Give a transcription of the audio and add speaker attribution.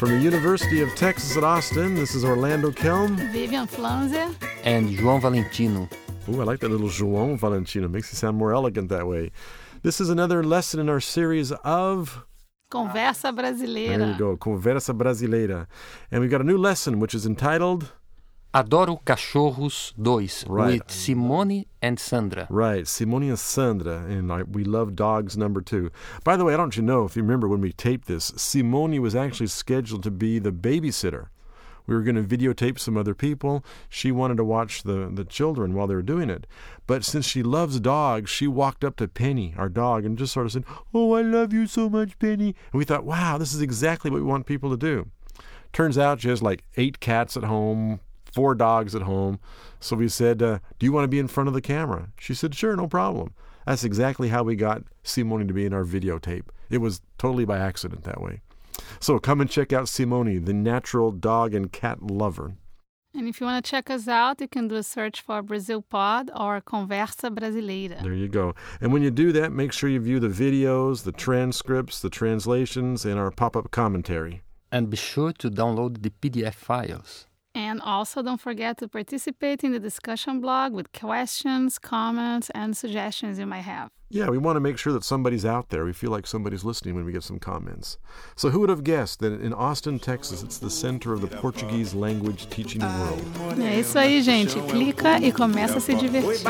Speaker 1: From the University of Texas at Austin, this is Orlando Kelm.
Speaker 2: Vivian Flanzer.
Speaker 3: And João Valentino.
Speaker 1: Ooh, I like that little João Valentino. Makes it sound more elegant that way. This is another lesson in our series of
Speaker 2: Conversa Brasileira.
Speaker 1: There you go, Conversa Brasileira. And we've got a new lesson which is entitled
Speaker 3: Adoro Cachorros 2
Speaker 1: Right.
Speaker 3: with Simone and Sandra.
Speaker 1: Right, Simone and Sandra, and I, we love dogs number two. By the way, I don't you know if you remember when we taped this, Simone was actually scheduled to be the babysitter. We were going to videotape some other people. She wanted to watch the, the children while they were doing it. But since she loves dogs, she walked up to Penny, our dog, and just sort of said, Oh, I love you so much, Penny. And we thought, wow, this is exactly what we want people to do. Turns out she has like eight cats at home, four dogs at home. So we said, uh, Do you want to be in front of the camera? She said, Sure, no problem. That's exactly how we got Simone to be in our videotape. It was totally by accident that way. So come and check out Simone, the natural dog and cat lover.
Speaker 2: And if you want to check us out, you can do a search for Brazil Pod or Conversa Brasileira.
Speaker 1: There you go. And when you do that, make sure you view the videos, the transcripts, the translations, and our pop up commentary.
Speaker 3: And be sure to download the PDF files.
Speaker 2: And also don't forget to participate in the discussion blog with questions, comments, and suggestions you might have.
Speaker 1: Yeah, we want to make sure that somebody's out there. We feel like somebody's listening when we get some comments. So, who would have guessed that in Austin, Texas, it's the center of the Portuguese language teaching world?
Speaker 2: É isso aí, gente. Clica e começa a se divertir.